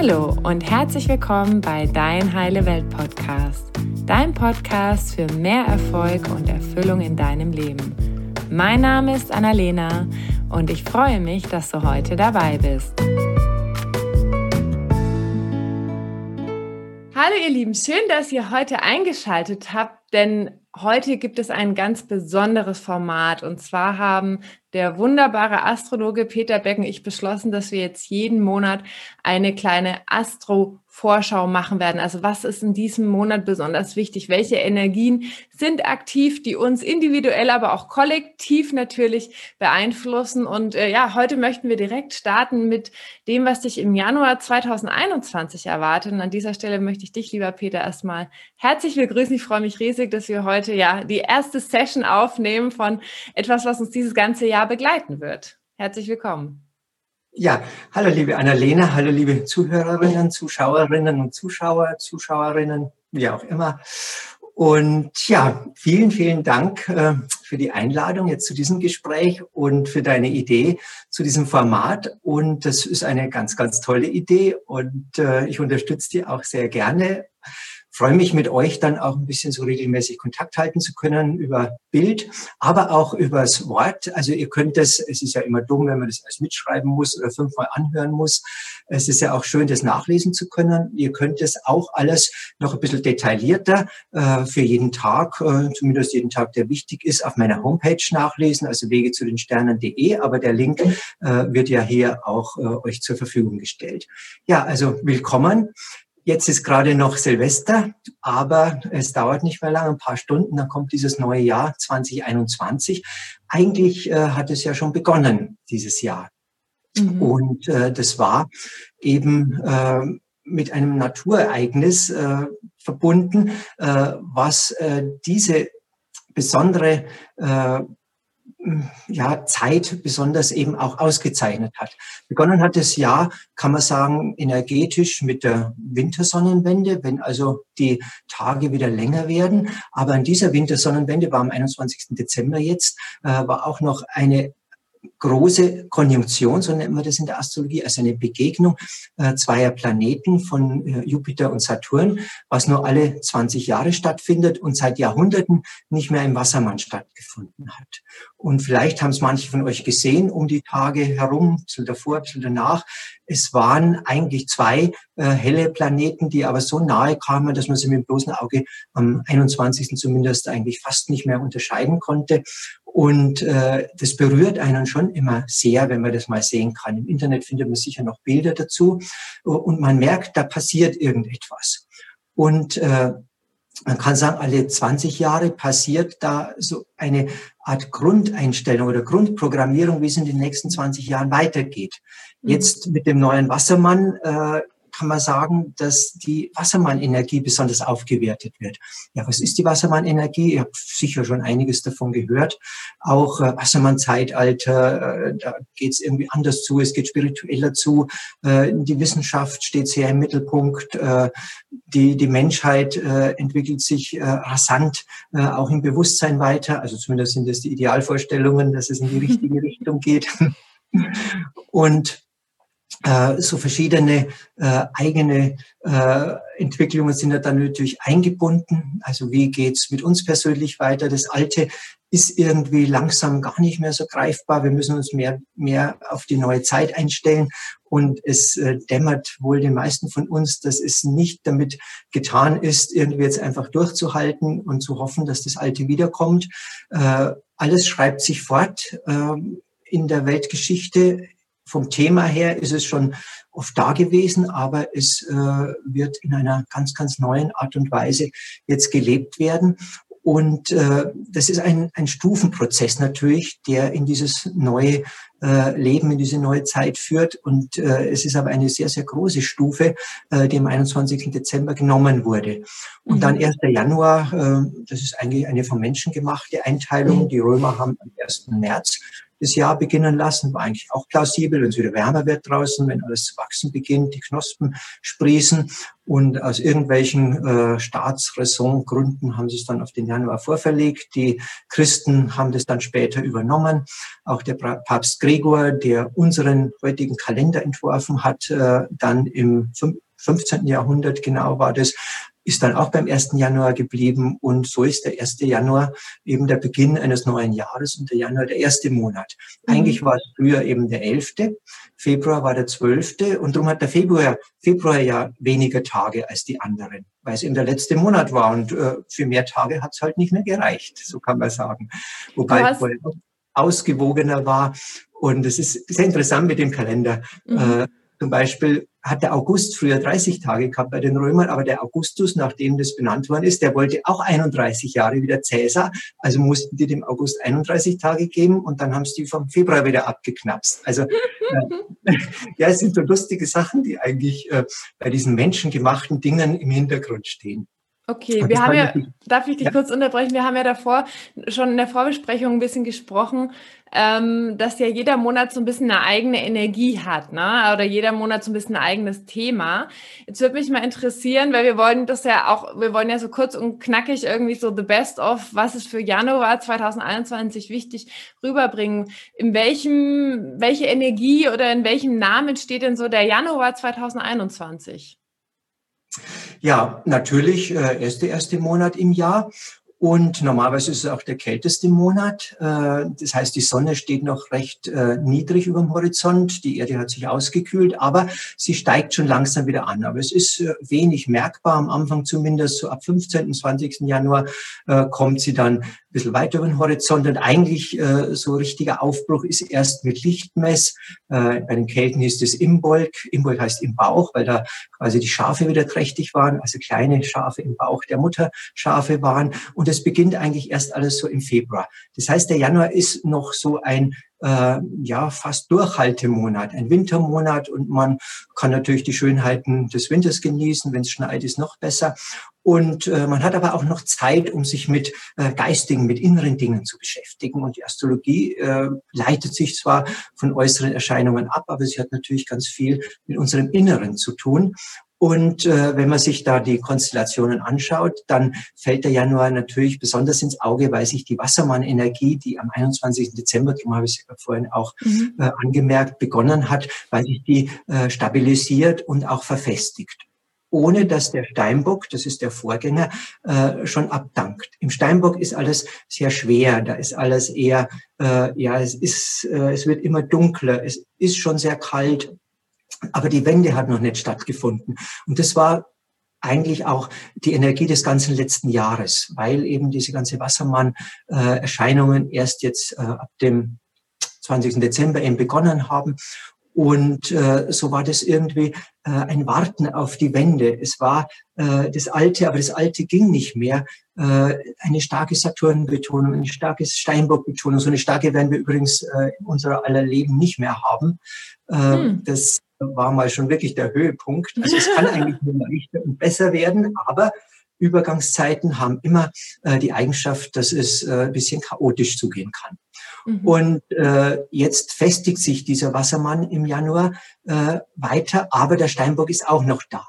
Hallo und herzlich willkommen bei Dein Heile Welt Podcast, dein Podcast für mehr Erfolg und Erfüllung in deinem Leben. Mein Name ist Annalena und ich freue mich, dass du heute dabei bist. Hallo ihr Lieben, schön, dass ihr heute eingeschaltet habt, denn heute gibt es ein ganz besonderes Format. Und zwar haben der wunderbare Astrologe Peter Becken und ich beschlossen, dass wir jetzt jeden Monat eine kleine Astro Vorschau machen werden. Also was ist in diesem Monat besonders wichtig? Welche Energien sind aktiv, die uns individuell, aber auch kollektiv natürlich beeinflussen? Und äh, ja, heute möchten wir direkt starten mit dem, was dich im Januar 2021 erwartet. Und an dieser Stelle möchte ich dich, lieber Peter, erstmal herzlich begrüßen. Ich freue mich riesig, dass wir heute ja die erste Session aufnehmen von etwas, was uns dieses ganze Jahr begleiten wird. Herzlich willkommen. Ja, hallo liebe Annalena, hallo liebe Zuhörerinnen, Zuschauerinnen und Zuschauer, Zuschauerinnen, wie auch immer. Und ja, vielen, vielen Dank äh, für die Einladung jetzt zu diesem Gespräch und für deine Idee zu diesem Format. Und das ist eine ganz, ganz tolle Idee und äh, ich unterstütze die auch sehr gerne freue mich mit euch dann auch ein bisschen so regelmäßig Kontakt halten zu können über Bild, aber auch übers Wort. Also ihr könnt das, es ist ja immer dumm, wenn man das alles mitschreiben muss oder fünfmal anhören muss. Es ist ja auch schön, das nachlesen zu können. Ihr könnt das auch alles noch ein bisschen detaillierter äh, für jeden Tag, äh, zumindest jeden Tag, der wichtig ist, auf meiner Homepage nachlesen, also wege zu den Sternen.de. Aber der Link äh, wird ja hier auch euch zur Verfügung gestellt. Ja, also willkommen. Jetzt ist gerade noch Silvester, aber es dauert nicht mehr lange, ein paar Stunden, dann kommt dieses neue Jahr 2021. Eigentlich äh, hat es ja schon begonnen, dieses Jahr. Mhm. Und äh, das war eben äh, mit einem Naturereignis äh, verbunden, äh, was äh, diese besondere äh, ja, Zeit besonders eben auch ausgezeichnet hat. Begonnen hat das Jahr, kann man sagen, energetisch mit der Wintersonnenwende, wenn also die Tage wieder länger werden. Aber an dieser Wintersonnenwende war am 21. Dezember jetzt, äh, war auch noch eine große Konjunktion, so nennt man das in der Astrologie, also eine Begegnung äh, zweier Planeten von äh, Jupiter und Saturn, was nur alle 20 Jahre stattfindet und seit Jahrhunderten nicht mehr im Wassermann stattgefunden hat. Und vielleicht haben es manche von euch gesehen, um die Tage herum, ein bisschen davor, ein bisschen danach. Es waren eigentlich zwei äh, helle Planeten, die aber so nahe kamen, dass man sie mit dem bloßen Auge am 21. zumindest eigentlich fast nicht mehr unterscheiden konnte. Und äh, das berührt einen schon immer sehr, wenn man das mal sehen kann. Im Internet findet man sicher noch Bilder dazu und man merkt, da passiert irgendetwas. Und äh, man kann sagen, alle 20 Jahre passiert da so eine Art Grundeinstellung oder Grundprogrammierung, wie es in den nächsten 20 Jahren weitergeht. Mhm. Jetzt mit dem neuen Wassermann äh, kann man sagen, dass die Wassermann-Energie besonders aufgewertet wird. Ja, was ist die Wassermann-Energie? Ihr habt sicher schon einiges davon gehört. Auch äh, Wassermann-Zeitalter, äh, da geht es irgendwie anders zu, es geht spiritueller zu. Äh, die Wissenschaft steht sehr im Mittelpunkt. Äh, die, die Menschheit äh, entwickelt sich äh, rasant äh, auch im Bewusstsein weiter. Also zumindest sind das die Idealvorstellungen, dass es in die richtige Richtung geht. Und äh, so verschiedene äh, eigene äh, Entwicklungen sind ja dann natürlich eingebunden. Also wie geht's mit uns persönlich weiter? Das Alte ist irgendwie langsam gar nicht mehr so greifbar. Wir müssen uns mehr, mehr auf die neue Zeit einstellen. Und es äh, dämmert wohl den meisten von uns, dass es nicht damit getan ist, irgendwie jetzt einfach durchzuhalten und zu hoffen, dass das Alte wiederkommt. Äh, alles schreibt sich fort äh, in der Weltgeschichte vom Thema her ist es schon oft da gewesen, aber es äh, wird in einer ganz, ganz neuen Art und Weise jetzt gelebt werden. Und äh, das ist ein, ein Stufenprozess natürlich, der in dieses neue äh, Leben, in diese neue Zeit führt. Und äh, es ist aber eine sehr, sehr große Stufe, äh, die am 21. Dezember genommen wurde. Und dann 1. Mhm. Januar, äh, das ist eigentlich eine vom Menschen gemachte Einteilung. Die Römer haben am 1. März das Jahr beginnen lassen. War eigentlich auch plausibel, wenn es wieder wärmer wird draußen, wenn alles zu wachsen beginnt, die Knospen sprießen. Und aus irgendwelchen äh, Staatsräsongründen haben sie es dann auf den Januar vorverlegt. Die Christen haben das dann später übernommen. Auch der Papst Gregor, der unseren heutigen Kalender entworfen hat, äh, dann im 15. Jahrhundert genau war das, ist dann auch beim 1. Januar geblieben und so ist der 1. Januar eben der Beginn eines neuen Jahres und der Januar der erste Monat. Mhm. Eigentlich war es früher eben der 11., Februar war der 12. und darum hat der Februar, Februar ja weniger Tage als die anderen, weil es eben der letzte Monat war und äh, für mehr Tage hat es halt nicht mehr gereicht, so kann man sagen. Wobei es ausgewogener war und es ist sehr interessant mit dem Kalender. Mhm. Äh, zum Beispiel hat der August früher 30 Tage gehabt bei den Römern, aber der Augustus, nachdem das benannt worden ist, der wollte auch 31 Jahre wieder Cäsar. Also mussten die dem August 31 Tage geben und dann haben sie die vom Februar wieder abgeknapst. Also äh, ja, es sind so lustige Sachen, die eigentlich äh, bei diesen menschengemachten Dingen im Hintergrund stehen. Okay, wir haben ja, darf ich dich ja? kurz unterbrechen? Wir haben ja davor schon in der Vorbesprechung ein bisschen gesprochen, ähm, dass ja jeder Monat so ein bisschen eine eigene Energie hat, ne? Oder jeder Monat so ein bisschen ein eigenes Thema. Jetzt würde mich mal interessieren, weil wir wollen das ja auch, wir wollen ja so kurz und knackig irgendwie so the best of, was ist für Januar 2021 wichtig, rüberbringen. In welchem, welche Energie oder in welchem Namen steht denn so der Januar 2021? Ja, natürlich, äh, erste, erste Monat im Jahr. Und normalerweise ist es auch der kälteste Monat. Äh, das heißt, die Sonne steht noch recht äh, niedrig über dem Horizont. Die Erde hat sich ausgekühlt, aber sie steigt schon langsam wieder an. Aber es ist äh, wenig merkbar, am Anfang zumindest, so ab 15., 20. Januar kommt sie dann ein bisschen weiter über den Horizont. Und eigentlich so richtiger Aufbruch ist erst mit Lichtmess. Bei den Kelten ist es Imbolg. Imbolg heißt im Bauch, weil da quasi die Schafe wieder trächtig waren, also kleine Schafe im Bauch der Mutterschafe waren. Und das beginnt eigentlich erst alles so im Februar. Das heißt, der Januar ist noch so ein äh, ja fast Durchhaltemonat, ein Wintermonat und man kann natürlich die Schönheiten des Winters genießen. Wenn es schneit, ist noch besser. Und äh, man hat aber auch noch Zeit, um sich mit äh, geistigen, mit inneren Dingen zu beschäftigen. Und die Astrologie äh, leitet sich zwar von äußeren Erscheinungen ab, aber sie hat natürlich ganz viel mit unserem Inneren zu tun. Und äh, wenn man sich da die Konstellationen anschaut, dann fällt der Januar natürlich besonders ins Auge, weil sich die Wassermann-Energie, die am 21. Dezember, darum habe ich es vorhin auch mhm. äh, angemerkt, begonnen hat, weil sich die äh, stabilisiert und auch verfestigt ohne dass der Steinbock, das ist der Vorgänger, äh, schon abdankt. Im Steinbock ist alles sehr schwer, da ist alles eher, äh, ja, es ist, äh, es wird immer dunkler, es ist schon sehr kalt, aber die Wende hat noch nicht stattgefunden. Und das war eigentlich auch die Energie des ganzen letzten Jahres, weil eben diese ganze Wassermann-Erscheinungen erst jetzt äh, ab dem 20. Dezember eben begonnen haben. Und äh, so war das irgendwie äh, ein Warten auf die Wende. Es war äh, das Alte, aber das Alte ging nicht mehr. Äh, eine starke Saturn-Betonung, eine starke Steinbock-Betonung. So eine starke werden wir übrigens äh, in unserer aller Leben nicht mehr haben. Äh, hm. Das war mal schon wirklich der Höhepunkt. Also es kann eigentlich nur leichter und besser werden, aber Übergangszeiten haben immer äh, die Eigenschaft, dass es äh, ein bisschen chaotisch zugehen kann. Mhm. Und äh, jetzt festigt sich dieser Wassermann im Januar äh, weiter, aber der Steinbock ist auch noch da.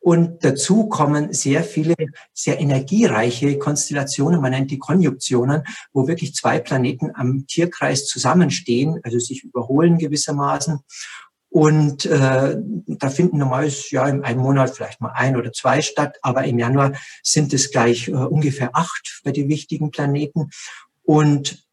Und dazu kommen sehr viele sehr energiereiche Konstellationen, man nennt die Konjunktionen, wo wirklich zwei Planeten am Tierkreis zusammenstehen, also sich überholen gewissermaßen. Und äh, da finden normalerweise ja in einem Monat vielleicht mal ein oder zwei statt, aber im Januar sind es gleich äh, ungefähr acht bei den wichtigen Planeten. Und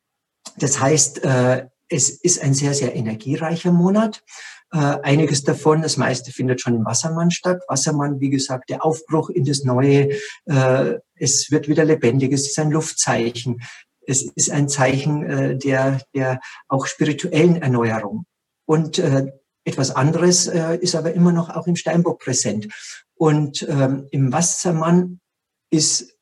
das heißt, äh, es ist ein sehr, sehr energiereicher Monat. Äh, einiges davon, das meiste findet schon im Wassermann statt. Wassermann, wie gesagt, der Aufbruch in das Neue. Äh, es wird wieder lebendig. Es ist ein Luftzeichen. Es ist ein Zeichen der, der auch spirituellen Erneuerung. Und etwas anderes ist aber immer noch auch im Steinbock präsent. Und ähm, im Wassermann ist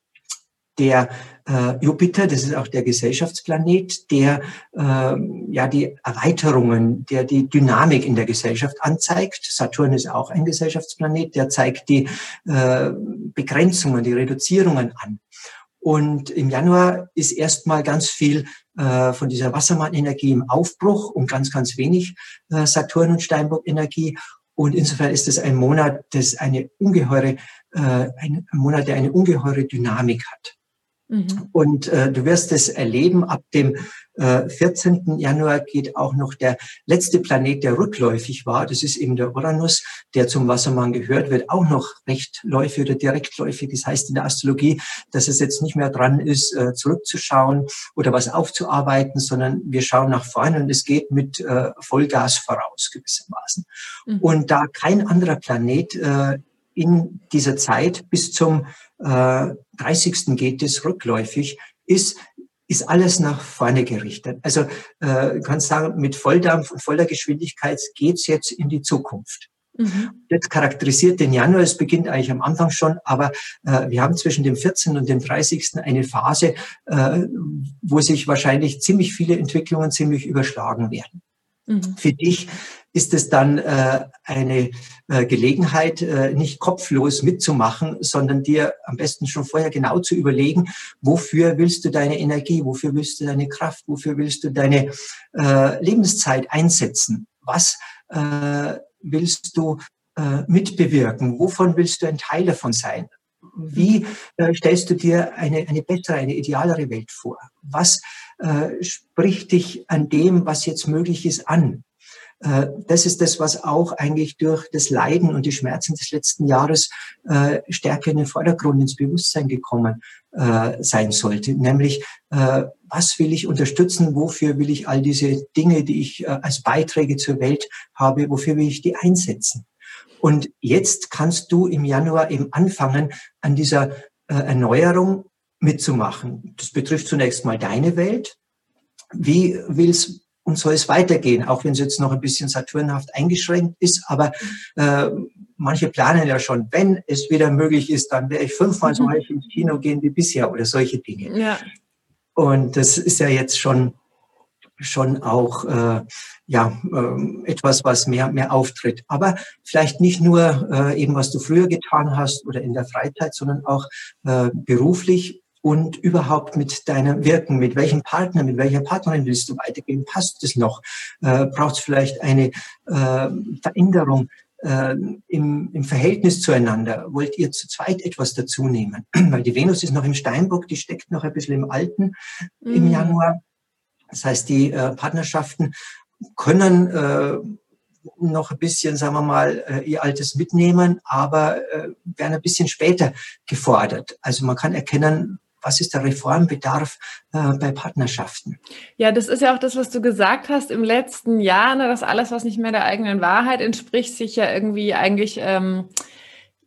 der äh, Jupiter, das ist auch der Gesellschaftsplanet, der äh, ja die Erweiterungen, der die Dynamik in der Gesellschaft anzeigt. Saturn ist auch ein Gesellschaftsplanet, der zeigt die äh, Begrenzungen, die Reduzierungen an. Und im Januar ist erstmal ganz viel äh, von dieser Wassermann-Energie im Aufbruch und ganz, ganz wenig äh, Saturn- und Steinbock-Energie. Und insofern ist es ein Monat, das eine ungeheure, äh, ein Monat, der eine ungeheure Dynamik hat. Mhm. Und äh, du wirst es erleben, ab dem äh, 14. Januar geht auch noch der letzte Planet, der rückläufig war. Das ist eben der Uranus, der zum Wassermann gehört, wird auch noch rechtläufig oder direktläufig. Das heißt in der Astrologie, dass es jetzt nicht mehr dran ist, äh, zurückzuschauen oder was aufzuarbeiten, sondern wir schauen nach vorne und es geht mit äh, Vollgas voraus gewissermaßen. Mhm. Und da kein anderer Planet äh, in dieser Zeit bis zum äh, 30. geht es rückläufig, ist, ist alles nach vorne gerichtet. Also äh, kannst sagen, mit Volldampf und voller Geschwindigkeit geht's jetzt in die Zukunft. Mhm. Das charakterisiert den Januar, es beginnt eigentlich am Anfang schon, aber äh, wir haben zwischen dem 14. und dem 30. eine Phase, äh, wo sich wahrscheinlich ziemlich viele Entwicklungen ziemlich überschlagen werden. Mhm. Für dich ist es dann äh, eine äh, Gelegenheit, äh, nicht kopflos mitzumachen, sondern dir am besten schon vorher genau zu überlegen, wofür willst du deine Energie, wofür willst du deine Kraft, wofür willst du deine äh, Lebenszeit einsetzen? Was äh, willst du äh, mitbewirken? Wovon willst du ein Teil davon sein? Wie äh, stellst du dir eine, eine bessere, eine idealere Welt vor? Was äh, spricht dich an dem, was jetzt möglich ist, an? Äh, das ist das, was auch eigentlich durch das Leiden und die Schmerzen des letzten Jahres äh, stärker in den Vordergrund, ins Bewusstsein gekommen äh, sein sollte. Nämlich, was will ich unterstützen? Wofür will ich all diese Dinge, die ich als Beiträge zur Welt habe, wofür will ich die einsetzen? Und jetzt kannst du im Januar eben anfangen, an dieser Erneuerung mitzumachen. Das betrifft zunächst mal deine Welt. Wie willst und soll es weitergehen, auch wenn es jetzt noch ein bisschen saturnhaft eingeschränkt ist. Aber äh, manche planen ja schon, wenn es wieder möglich ist, dann werde ich fünfmal so mhm. häufig ins Kino gehen wie bisher oder solche Dinge. Ja. Und das ist ja jetzt schon schon auch äh, ja äh, etwas, was mehr mehr auftritt. Aber vielleicht nicht nur äh, eben was du früher getan hast oder in der Freizeit, sondern auch äh, beruflich und überhaupt mit deinem Wirken, mit welchem Partner, mit welcher Partnerin willst du weitergehen? Passt es noch? Äh, Braucht es vielleicht eine äh, Veränderung äh, im, im Verhältnis zueinander? Wollt ihr zu zweit etwas dazu nehmen? Weil die Venus ist noch im Steinbock, die steckt noch ein bisschen im Alten mhm. im Januar. Das heißt, die äh, Partnerschaften können äh, noch ein bisschen, sagen wir mal, äh, ihr Altes mitnehmen, aber äh, werden ein bisschen später gefordert. Also man kann erkennen, was ist der Reformbedarf äh, bei Partnerschaften? Ja, das ist ja auch das, was du gesagt hast im letzten Jahr, ne, dass alles, was nicht mehr der eigenen Wahrheit entspricht, sich ja irgendwie eigentlich ähm,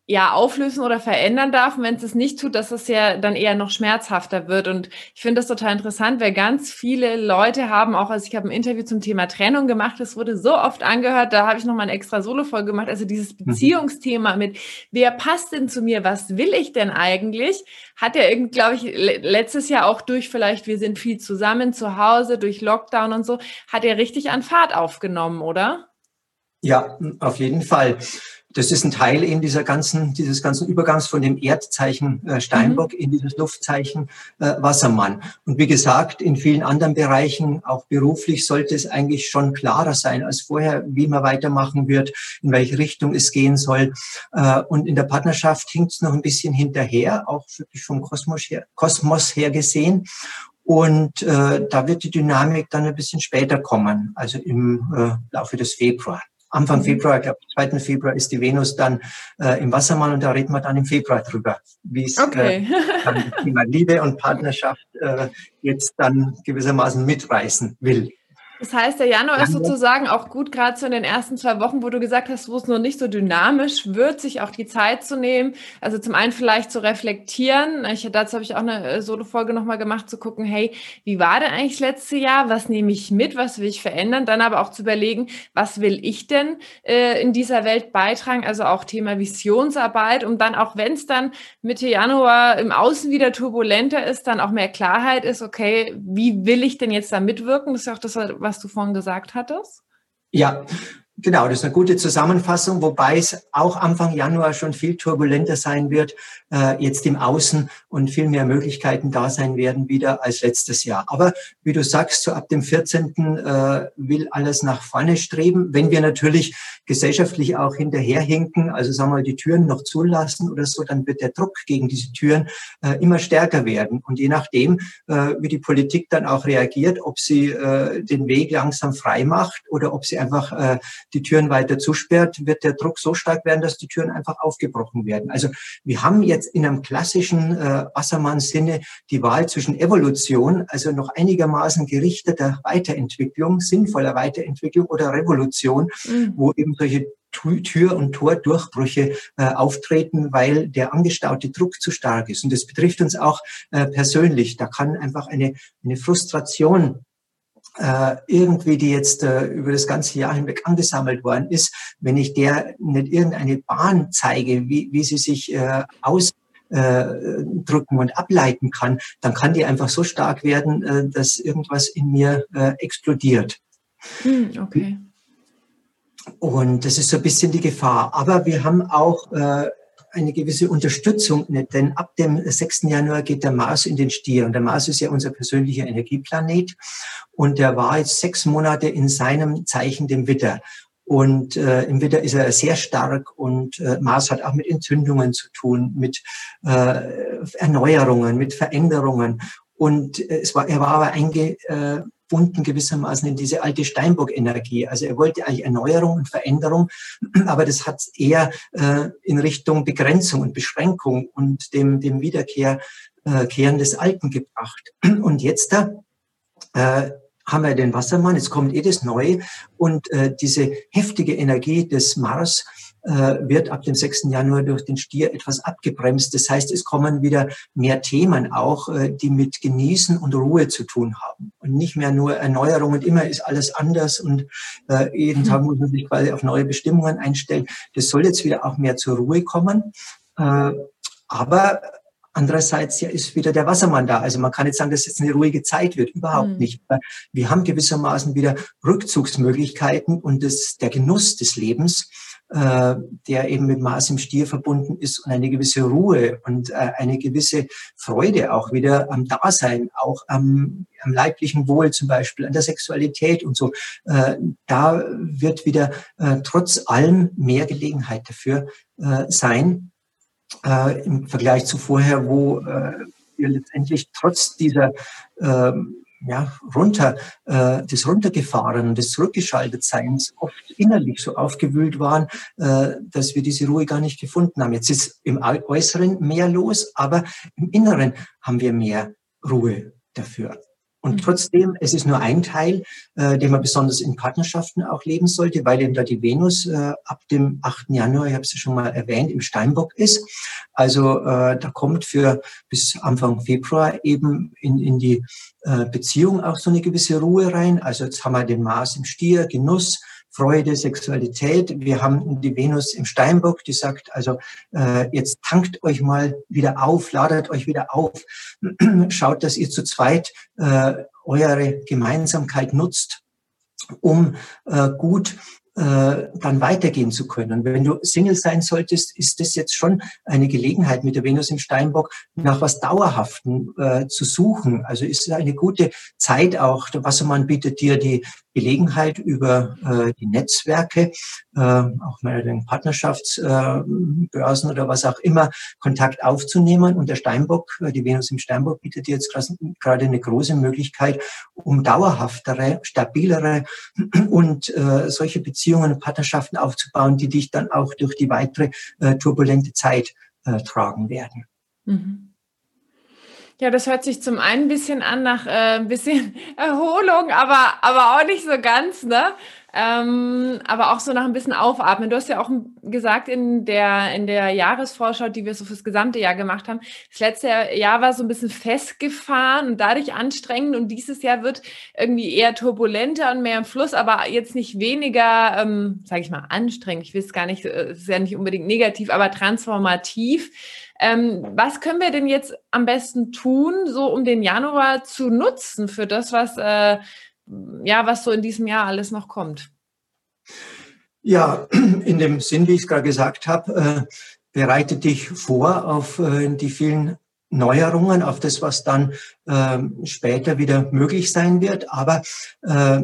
ja auflösen oder verändern darf. Und wenn es es nicht tut, dass es ja dann eher noch schmerzhafter wird. Und ich finde das total interessant, weil ganz viele Leute haben auch, also ich habe ein Interview zum Thema Trennung gemacht, das wurde so oft angehört, da habe ich nochmal eine extra Solo-Folge gemacht. Also dieses mhm. Beziehungsthema mit, wer passt denn zu mir, was will ich denn eigentlich, hat ja irgendwie, glaube ich, letztes Jahr auch durch vielleicht, wir sind viel zusammen zu Hause, durch Lockdown und so, hat er richtig an Fahrt aufgenommen, oder? Ja, auf jeden Fall das ist ein Teil eben dieser ganzen, dieses ganzen Übergangs von dem Erdzeichen äh, Steinbock mhm. in dieses Luftzeichen äh, Wassermann. Und wie gesagt, in vielen anderen Bereichen, auch beruflich, sollte es eigentlich schon klarer sein als vorher, wie man weitermachen wird, in welche Richtung es gehen soll. Äh, und in der Partnerschaft hinkt es noch ein bisschen hinterher, auch wirklich vom Kosmos her, Kosmos her gesehen. Und äh, da wird die Dynamik dann ein bisschen später kommen, also im äh, Laufe des Februar. Anfang mhm. Februar, ich glaube, 2. Februar ist die Venus dann äh, im Wassermann und da reden wir dann im Februar drüber, wie es okay. äh, dann Thema Liebe und Partnerschaft äh, jetzt dann gewissermaßen mitreißen will. Das heißt, der Januar ist sozusagen auch gut, gerade so in den ersten zwei Wochen, wo du gesagt hast, wo es noch nicht so dynamisch wird, sich auch die Zeit zu nehmen. Also zum einen vielleicht zu reflektieren. Ich, dazu habe ich auch eine äh, Solo-Folge nochmal gemacht, zu gucken, hey, wie war denn eigentlich das letzte Jahr? Was nehme ich mit? Was will ich verändern? Dann aber auch zu überlegen, was will ich denn äh, in dieser Welt beitragen? Also auch Thema Visionsarbeit, um dann auch, wenn es dann Mitte Januar im Außen wieder turbulenter ist, dann auch mehr Klarheit ist, okay, wie will ich denn jetzt da mitwirken? Das ist ja auch das, was du vorhin gesagt hattest? Ja, Genau, das ist eine gute Zusammenfassung, wobei es auch Anfang Januar schon viel turbulenter sein wird, äh, jetzt im Außen und viel mehr Möglichkeiten da sein werden wieder als letztes Jahr. Aber wie du sagst, so ab dem 14. Äh, will alles nach vorne streben, wenn wir natürlich gesellschaftlich auch hinterherhinken, also sagen wir mal, die Türen noch zulassen oder so, dann wird der Druck gegen diese Türen äh, immer stärker werden. Und je nachdem, äh, wie die Politik dann auch reagiert, ob sie äh, den Weg langsam frei macht oder ob sie einfach äh, die Türen weiter zusperrt, wird der Druck so stark werden, dass die Türen einfach aufgebrochen werden. Also wir haben jetzt in einem klassischen äh, Wassermann-Sinne die Wahl zwischen Evolution, also noch einigermaßen gerichteter Weiterentwicklung, sinnvoller Weiterentwicklung oder Revolution, mhm. wo eben solche Tür- und Tordurchbrüche äh, auftreten, weil der angestaute Druck zu stark ist. Und das betrifft uns auch äh, persönlich. Da kann einfach eine, eine Frustration irgendwie, die jetzt äh, über das ganze Jahr hinweg angesammelt worden ist, wenn ich der nicht irgendeine Bahn zeige, wie, wie sie sich äh, aus drücken und ableiten kann, dann kann die einfach so stark werden, äh, dass irgendwas in mir äh, explodiert. Hm, okay. Und das ist so ein bisschen die Gefahr. Aber wir haben auch äh, eine gewisse Unterstützung, denn ab dem 6. Januar geht der Mars in den Stier und der Mars ist ja unser persönlicher Energieplanet und der war jetzt sechs Monate in seinem Zeichen, dem Witter. Und äh, im Witter ist er sehr stark und äh, Mars hat auch mit Entzündungen zu tun, mit äh, Erneuerungen, mit Veränderungen. Und äh, es war, er war aber einge, äh, gebunden gewissermaßen in diese alte Steinbock-Energie. Also er wollte eigentlich Erneuerung und Veränderung, aber das hat eher äh, in Richtung Begrenzung und Beschränkung und dem, dem Wiederkehr äh, des Alten gebracht. Und jetzt da äh, haben wir den Wassermann, jetzt kommt eh das Neue und äh, diese heftige Energie des Mars wird ab dem 6. Januar durch den Stier etwas abgebremst. Das heißt, es kommen wieder mehr Themen auch, äh, die mit Genießen und Ruhe zu tun haben. Und nicht mehr nur Erneuerung und immer ist alles anders und äh, jeden Tag muss man sich quasi auf neue Bestimmungen einstellen. Das soll jetzt wieder auch mehr zur Ruhe kommen. aber Andererseits ja, ist wieder der Wassermann da. Also man kann jetzt sagen, dass jetzt eine ruhige Zeit wird. Überhaupt mhm. nicht. Wir haben gewissermaßen wieder Rückzugsmöglichkeiten und das, der Genuss des Lebens äh, der eben mit Mars im Stier verbunden ist und eine gewisse Ruhe und äh, eine gewisse Freude auch wieder am Dasein, auch am, am leiblichen Wohl zum Beispiel, an der Sexualität und so. Äh, da wird wieder trotz allem mehr Gelegenheit dafür sein, im Vergleich zu vorher, wo wir letztendlich trotz dieser ähm, ja, runter, äh, des Runtergefahren, des Zurückgeschaltetseins oft innerlich so aufgewühlt waren, äh, dass wir diese Ruhe gar nicht gefunden haben. Jetzt ist im Äußeren mehr los, aber im Inneren haben wir mehr Ruhe dafür. Und mhm. trotzdem, es ist nur ein Teil, äh, den man besonders in Partnerschaften auch leben sollte, weil eben da die Venus äh, ab dem 8. Januar, ich habe es ja schon mal erwähnt, im Steinbock ist. Also äh, da kommt für bis Anfang Februar eben in, in die äh, Beziehung auch so eine gewisse Ruhe rein. Also jetzt haben wir den Mars im Stier, Genuss, Freude, Sexualität. Wir haben die Venus im Steinbock, die sagt, also äh, jetzt tankt euch mal wieder auf, ladet euch wieder auf, schaut, dass ihr zu zweit äh, eure Gemeinsamkeit nutzt, um äh, gut äh, dann weitergehen zu können. Wenn du Single sein solltest, ist das jetzt schon eine Gelegenheit mit der Venus im Steinbock nach was Dauerhaften äh, zu suchen. Also ist eine gute Zeit auch. Der Wassermann bietet dir die Gelegenheit über äh, die Netzwerke, äh, auch den Partnerschaftsbörsen äh, oder was auch immer, Kontakt aufzunehmen. Und der Steinbock, äh, die Venus im Steinbock bietet jetzt gerade eine große Möglichkeit, um dauerhaftere, stabilere und äh, solche Beziehungen und Partnerschaften aufzubauen, die dich dann auch durch die weitere äh, turbulente Zeit äh, tragen werden. Mhm. Ja, das hört sich zum einen ein bisschen an nach äh, ein bisschen Erholung, aber, aber auch nicht so ganz, ne? Ähm, aber auch so nach ein bisschen Aufatmen. Du hast ja auch gesagt in der, in der Jahresvorschau, die wir so fürs gesamte Jahr gemacht haben, das letzte Jahr war so ein bisschen festgefahren und dadurch anstrengend und dieses Jahr wird irgendwie eher turbulenter und mehr im Fluss, aber jetzt nicht weniger, ähm, sage ich mal, anstrengend. Ich will es gar nicht, äh, es ist ja nicht unbedingt negativ, aber transformativ. Ähm, was können wir denn jetzt am besten tun, so um den Januar zu nutzen für das, was, äh, ja, was so in diesem Jahr alles noch kommt? Ja, in dem Sinn, wie ich es gerade gesagt habe, äh, bereite dich vor auf äh, die vielen Neuerungen, auf das, was dann äh, später wieder möglich sein wird. Aber äh,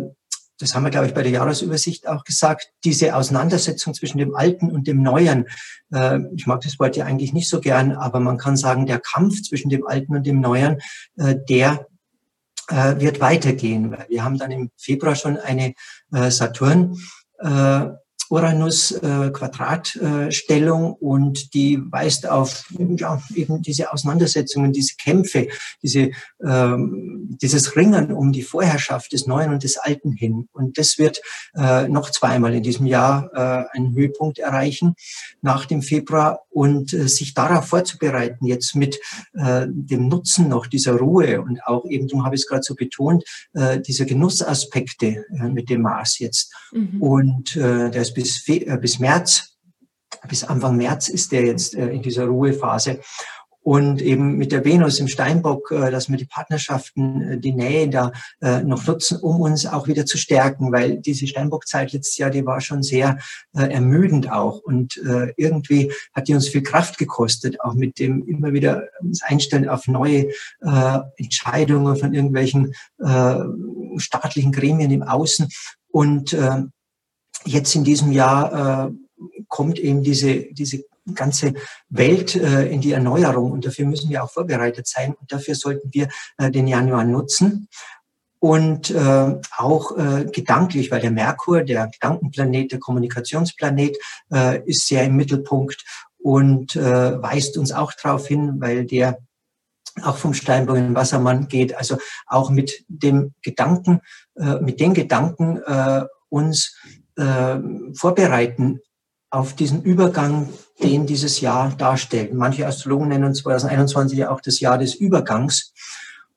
das haben wir, glaube ich, bei der Jahresübersicht auch gesagt, diese Auseinandersetzung zwischen dem Alten und dem Neuen, äh, ich mag das Wort ja eigentlich nicht so gern, aber man kann sagen, der Kampf zwischen dem Alten und dem Neuen, äh, der äh, wird weitergehen. Wir haben dann im Februar schon eine äh, Saturn äh, Uranus-Quadratstellung äh, und die weist auf ja, eben diese Auseinandersetzungen, diese Kämpfe, diese, ähm, dieses Ringen um die Vorherrschaft des Neuen und des Alten hin. Und das wird äh, noch zweimal in diesem Jahr äh, einen Höhepunkt erreichen nach dem Februar und äh, sich darauf vorzubereiten, jetzt mit äh, dem Nutzen noch dieser Ruhe und auch eben, darum habe ich es gerade so betont, äh, dieser Genussaspekte äh, mit dem Mars jetzt. Mhm. Und äh, der ist bis, äh, bis März, bis Anfang März ist der jetzt äh, in dieser Ruhephase. Und eben mit der Venus im Steinbock, äh, dass wir die Partnerschaften, die Nähe da noch nutzen, um uns auch wieder zu stärken, weil diese Steinbockzeit letztes Jahr, die war schon sehr ermüdend auch. Und irgendwie hat die uns viel Kraft gekostet, auch mit dem immer wieder uns einstellen auf neue Entscheidungen von irgendwelchen staatlichen Gremien im Außen. Und jetzt in diesem Jahr kommt eben diese, diese ganze Welt äh, in die Erneuerung. Und dafür müssen wir auch vorbereitet sein. Und dafür sollten wir äh, den Januar nutzen. Und äh, auch äh, gedanklich, weil der Merkur, der Gedankenplanet, der Kommunikationsplanet, äh, ist sehr im Mittelpunkt und äh, weist uns auch darauf hin, weil der auch vom Steinbock in Wassermann geht, also auch mit dem Gedanken, äh, mit den Gedanken äh, uns äh, vorbereiten auf diesen Übergang, den dieses Jahr darstellt. Manche Astrologen nennen 2021 ja auch das Jahr des Übergangs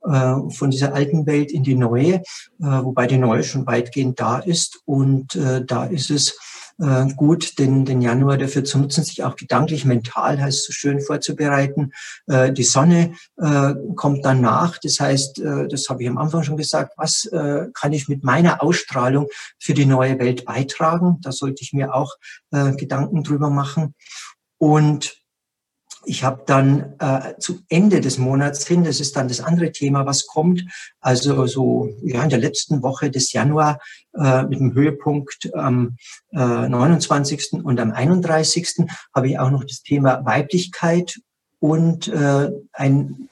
äh, von dieser alten Welt in die neue, äh, wobei die neue schon weitgehend da ist. Und äh, da ist es äh, gut, den, den Januar dafür zu nutzen, sich auch gedanklich, mental, heißt so schön, vorzubereiten. Äh, die Sonne äh, kommt danach. Das heißt, äh, das habe ich am Anfang schon gesagt, was äh, kann ich mit meiner Ausstrahlung für die neue Welt beitragen? Da sollte ich mir auch äh, Gedanken drüber machen. Und ich habe dann äh, zu Ende des Monats hin, das ist dann das andere Thema, was kommt, also so ja in der letzten Woche des Januar äh, mit dem Höhepunkt am äh, 29. und am 31. habe ich auch noch das Thema Weiblichkeit und äh, ein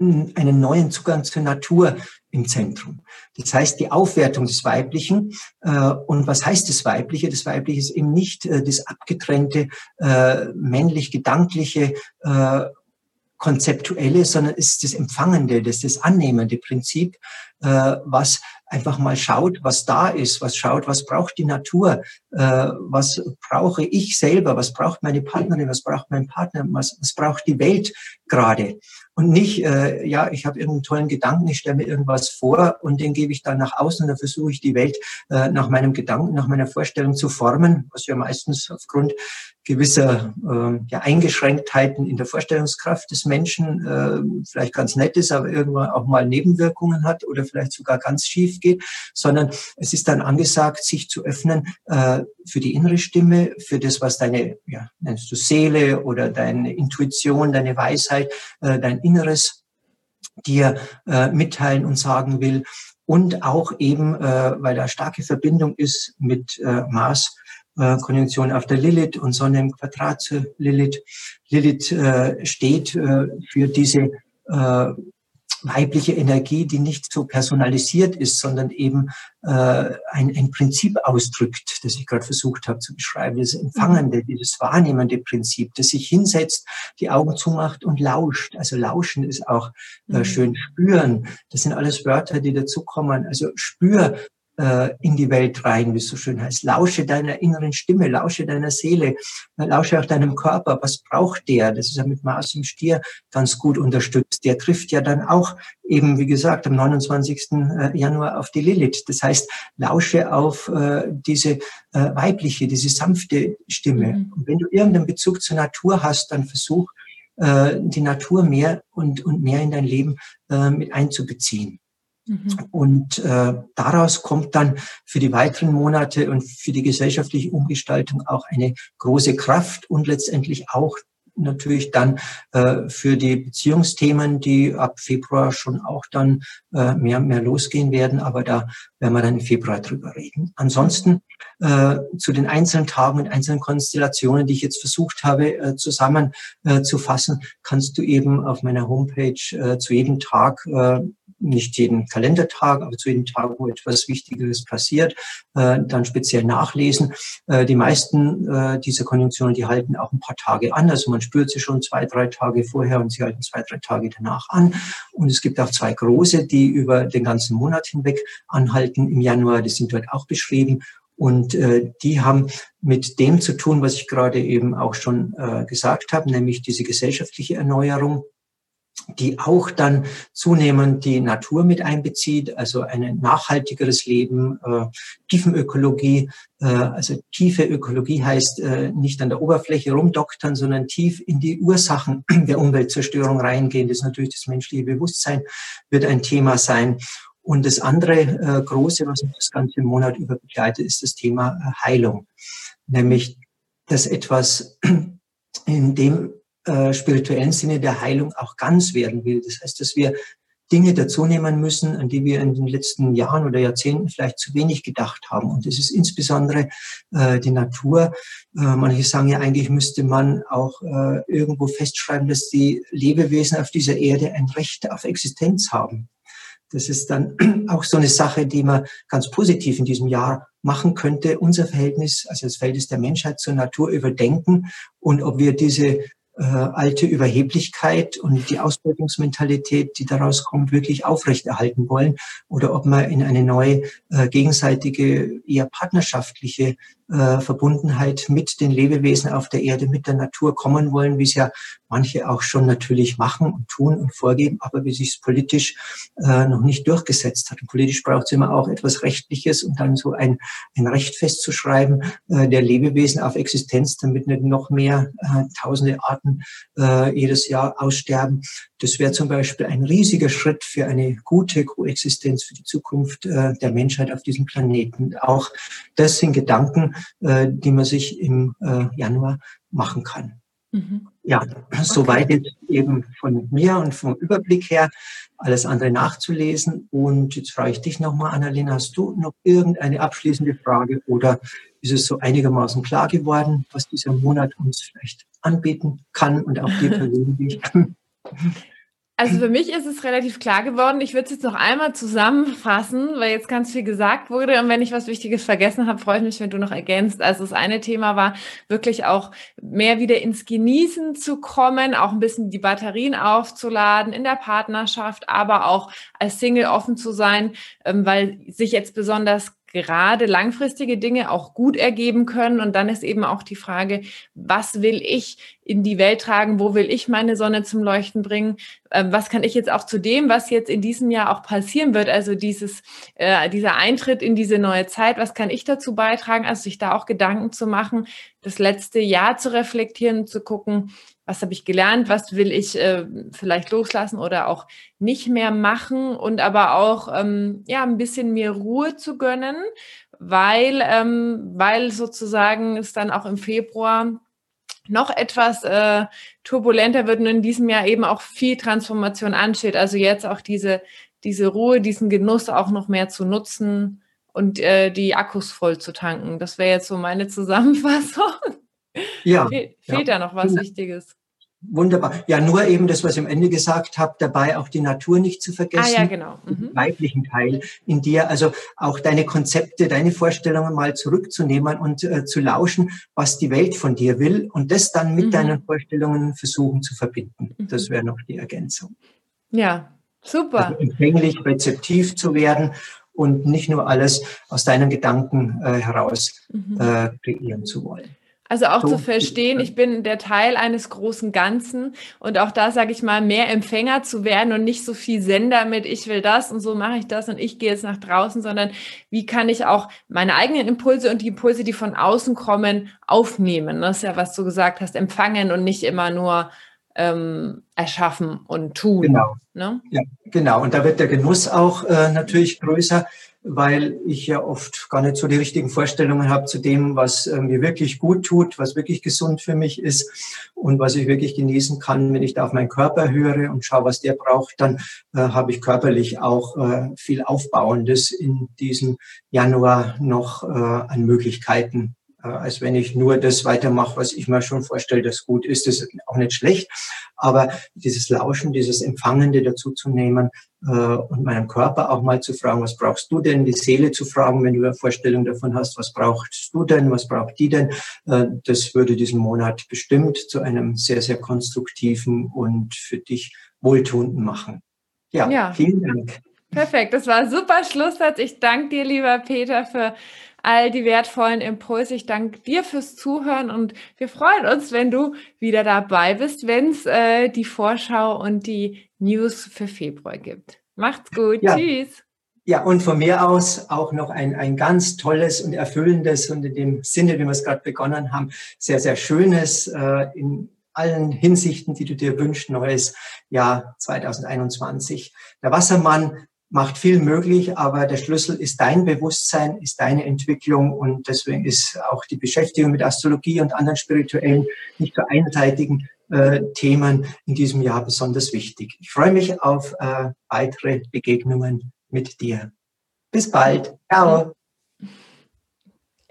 einen neuen Zugang zur Natur im Zentrum. Das heißt, die Aufwertung des Weiblichen. Äh, und was heißt das Weibliche? Das Weibliche ist eben nicht äh, das abgetrennte, äh, männlich-gedankliche, äh, konzeptuelle, sondern ist das Empfangende, das das annehmende Prinzip, was einfach mal schaut, was da ist, was schaut, was braucht die Natur, äh, was brauche ich selber, was braucht meine Partnerin, was braucht mein Partner, was, was braucht die Welt gerade. Und nicht, äh, ja, ich habe irgendeinen tollen Gedanken, ich stelle mir irgendwas vor und den gebe ich dann nach außen und dann versuche ich die Welt äh, nach meinem Gedanken, nach meiner Vorstellung zu formen, was ja meistens aufgrund gewisser äh, ja, Eingeschränktheiten in der Vorstellungskraft des Menschen äh, vielleicht ganz nett ist, aber irgendwann auch mal Nebenwirkungen hat oder vielleicht sogar ganz schief geht, sondern es ist dann angesagt, sich zu öffnen äh, für die innere Stimme, für das, was deine, ja, nennst du Seele oder deine Intuition, deine Weisheit, äh, dein Inneres dir äh, mitteilen und sagen will. Und auch eben, äh, weil da starke Verbindung ist mit äh, Mars, äh, Konjunktion auf der Lilith und Sonne im Quadrat zu Lilith. Lilith äh, steht äh, für diese äh, weibliche Energie, die nicht so personalisiert ist, sondern eben äh, ein, ein Prinzip ausdrückt, das ich gerade versucht habe zu beschreiben, das empfangende, dieses wahrnehmende Prinzip, das sich hinsetzt, die Augen zumacht und lauscht. Also lauschen ist auch äh, mhm. schön spüren. Das sind alles Wörter, die dazukommen. Also spür äh, in die Welt rein, wie es so schön heißt. Lausche deiner inneren Stimme, lausche deiner Seele, lausche auch deinem Körper. Was braucht der? Das ist ja mit Mars im Stier ganz gut unterstützt. Der trifft ja dann auch eben, wie gesagt, am 29. Äh, Januar auf die Lilith. Das heißt, lausche auf äh, diese äh, weibliche, diese sanfte Stimme. Mhm. Und wenn du irgendeinen Bezug zur Natur hast, dann versuch, äh, die Natur mehr und, und mehr in dein Leben äh, mit einzubeziehen. Mhm. Und äh, daraus kommt dann für die weiteren Monate und für die gesellschaftliche Umgestaltung auch eine große Kraft und letztendlich auch natürlich dann äh, für die Beziehungsthemen, die ab Februar schon auch dann äh, mehr und mehr losgehen werden. Aber da werden wir dann im Februar drüber reden. Ansonsten äh, zu den einzelnen Tagen und einzelnen Konstellationen, die ich jetzt versucht habe äh, zusammenzufassen, äh, kannst du eben auf meiner Homepage äh, zu jedem Tag äh, nicht jeden Kalendertag, aber zu jedem Tag, wo etwas Wichtiges passiert, äh, dann speziell nachlesen. Äh, die meisten äh, dieser Konjunktionen, die halten auch ein paar Tage an. Also man spürt sie schon zwei, drei Tage vorher und sie halten zwei, drei Tage danach an. Und es gibt auch zwei große, die über den ganzen Monat hinweg anhalten im Januar. Die sind dort auch beschrieben. Und äh, die haben mit dem zu tun, was ich gerade eben auch schon äh, gesagt habe, nämlich diese gesellschaftliche Erneuerung die auch dann zunehmend die Natur mit einbezieht, also ein nachhaltigeres Leben, äh, Tiefenökologie. Äh, also tiefe Ökologie heißt äh, nicht an der Oberfläche rumdoktern, sondern tief in die Ursachen der Umweltzerstörung reingehen. Das ist natürlich das menschliche Bewusstsein, wird ein Thema sein. Und das andere äh, große, was uns das ganze Monat über begleitet, ist das Thema äh, Heilung. Nämlich, dass etwas in dem äh, spirituellen Sinne der Heilung auch ganz werden will. Das heißt, dass wir Dinge dazunehmen müssen, an die wir in den letzten Jahren oder Jahrzehnten vielleicht zu wenig gedacht haben. Und das ist insbesondere äh, die Natur. Äh, manche sagen ja, eigentlich müsste man auch äh, irgendwo festschreiben, dass die Lebewesen auf dieser Erde ein Recht auf Existenz haben. Das ist dann auch so eine Sache, die man ganz positiv in diesem Jahr machen könnte, unser Verhältnis, also das Verhältnis der Menschheit zur Natur überdenken und ob wir diese äh, alte Überheblichkeit und die Ausbeutungsmentalität, die daraus kommt, wirklich aufrechterhalten wollen oder ob wir in eine neue äh, gegenseitige, eher partnerschaftliche äh, Verbundenheit mit den Lebewesen auf der Erde, mit der Natur kommen wollen, wie es ja manche auch schon natürlich machen und tun und vorgeben, aber wie sich es politisch äh, noch nicht durchgesetzt hat. Und politisch braucht es immer auch etwas Rechtliches und dann so ein, ein Recht festzuschreiben äh, der Lebewesen auf Existenz, damit nicht noch mehr äh, tausende Arten äh, jedes Jahr aussterben. Das wäre zum Beispiel ein riesiger Schritt für eine gute Koexistenz für die Zukunft äh, der Menschheit auf diesem Planeten. Auch das sind Gedanken, äh, die man sich im äh, Januar machen kann. Mhm. Ja, okay. soweit jetzt eben von mir und vom Überblick her alles andere nachzulesen. Und jetzt frage ich dich nochmal, Annalena, hast du noch irgendeine abschließende Frage oder ist es so einigermaßen klar geworden, was dieser Monat uns vielleicht anbieten kann und auch dir persönlich? Also für mich ist es relativ klar geworden. Ich würde es jetzt noch einmal zusammenfassen, weil jetzt ganz viel gesagt wurde. Und wenn ich was Wichtiges vergessen habe, freue ich mich, wenn du noch ergänzt. Also das eine Thema war wirklich auch mehr wieder ins Genießen zu kommen, auch ein bisschen die Batterien aufzuladen in der Partnerschaft, aber auch als Single offen zu sein, ähm, weil sich jetzt besonders gerade langfristige Dinge auch gut ergeben können. Und dann ist eben auch die Frage, was will ich in die Welt tragen? Wo will ich meine Sonne zum Leuchten bringen? Ähm, was kann ich jetzt auch zu dem, was jetzt in diesem Jahr auch passieren wird? Also dieses, äh, dieser Eintritt in diese neue Zeit, was kann ich dazu beitragen? Also sich da auch Gedanken zu machen, das letzte Jahr zu reflektieren, zu gucken, was habe ich gelernt, was will ich äh, vielleicht loslassen oder auch nicht mehr machen und aber auch ähm, ja ein bisschen mir Ruhe zu gönnen, weil ähm, weil sozusagen es dann auch im Februar noch etwas äh, turbulenter wird und in diesem Jahr eben auch viel Transformation ansteht. Also jetzt auch diese diese Ruhe, diesen Genuss auch noch mehr zu nutzen und äh, die Akkus voll zu tanken. Das wäre jetzt so meine Zusammenfassung. Ja. Fe fehlt ja. da noch was Wichtiges? Wunderbar. Ja, nur eben das, was ich am Ende gesagt habe, dabei auch die Natur nicht zu vergessen. Ah, ja, genau. Mhm. Den weiblichen Teil in dir, also auch deine Konzepte, deine Vorstellungen mal zurückzunehmen und äh, zu lauschen, was die Welt von dir will und das dann mit mhm. deinen Vorstellungen versuchen zu verbinden. Mhm. Das wäre noch die Ergänzung. Ja, super. Also empfänglich, rezeptiv zu werden und nicht nur alles aus deinen Gedanken äh, heraus mhm. äh, kreieren zu wollen. Also auch so. zu verstehen, ich bin der Teil eines großen Ganzen und auch da sage ich mal, mehr Empfänger zu werden und nicht so viel Sender mit, ich will das und so mache ich das und ich gehe jetzt nach draußen, sondern wie kann ich auch meine eigenen Impulse und die Impulse, die von außen kommen, aufnehmen. Das ist ja, was du gesagt hast, empfangen und nicht immer nur ähm, erschaffen und tun. Genau. Ne? Ja, genau. Und da wird der Genuss auch äh, natürlich größer, weil ich ja oft gar nicht so die richtigen Vorstellungen habe zu dem, was äh, mir wirklich gut tut, was wirklich gesund für mich ist und was ich wirklich genießen kann, wenn ich da auf meinen Körper höre und schaue, was der braucht, dann äh, habe ich körperlich auch äh, viel Aufbauendes in diesem Januar noch äh, an Möglichkeiten als wenn ich nur das weitermache, was ich mir schon vorstelle, das gut ist. Das ist auch nicht schlecht. Aber dieses Lauschen, dieses Empfangende dazu zu nehmen äh, und meinem Körper auch mal zu fragen, was brauchst du denn? Die Seele zu fragen, wenn du eine Vorstellung davon hast, was brauchst du denn? Was braucht die denn? Äh, das würde diesen Monat bestimmt zu einem sehr, sehr konstruktiven und für dich wohltuenden machen. Ja, ja. vielen Dank. Perfekt, das war ein super Schlusssatz. Ich danke dir, lieber Peter, für all die wertvollen Impulse. Ich danke dir fürs Zuhören und wir freuen uns, wenn du wieder dabei bist, wenn es äh, die Vorschau und die News für Februar gibt. Macht's gut. Ja. Tschüss. Ja, und von mir aus auch noch ein, ein ganz tolles und erfüllendes und in dem Sinne, wie wir es gerade begonnen haben, sehr, sehr schönes äh, in allen Hinsichten, die du dir wünschst, neues Jahr 2021. Der Wassermann macht viel möglich, aber der Schlüssel ist dein Bewusstsein, ist deine Entwicklung und deswegen ist auch die Beschäftigung mit Astrologie und anderen spirituellen, nicht so einseitigen äh, Themen in diesem Jahr besonders wichtig. Ich freue mich auf äh, weitere Begegnungen mit dir. Bis bald. Ciao.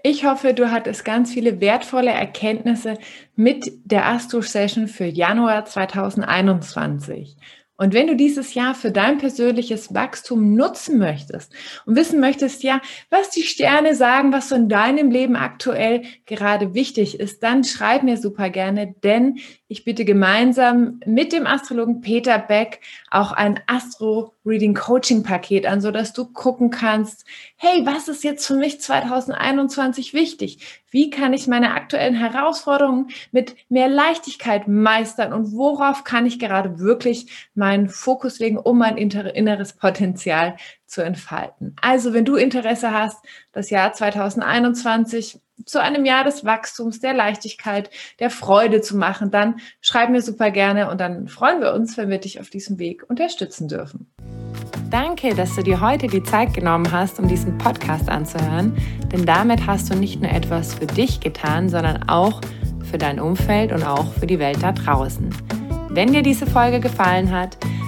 Ich hoffe, du hattest ganz viele wertvolle Erkenntnisse mit der Astro Session für Januar 2021. Und wenn du dieses Jahr für dein persönliches Wachstum nutzen möchtest und wissen möchtest, ja, was die Sterne sagen, was so in deinem Leben aktuell gerade wichtig ist, dann schreib mir super gerne, denn ich bitte gemeinsam mit dem Astrologen Peter Beck auch ein Astro Reading Coaching Paket an, so dass du gucken kannst, hey, was ist jetzt für mich 2021 wichtig? Wie kann ich meine aktuellen Herausforderungen mit mehr Leichtigkeit meistern und worauf kann ich gerade wirklich meinen Fokus legen, um mein inneres Potenzial zu entfalten? Also, wenn du Interesse hast, das Jahr 2021 zu einem Jahr des Wachstums, der Leichtigkeit, der Freude zu machen, dann schreib mir super gerne und dann freuen wir uns, wenn wir dich auf diesem Weg unterstützen dürfen. Danke, dass du dir heute die Zeit genommen hast, um diesen Podcast anzuhören, denn damit hast du nicht nur etwas für dich getan, sondern auch für dein Umfeld und auch für die Welt da draußen. Wenn dir diese Folge gefallen hat,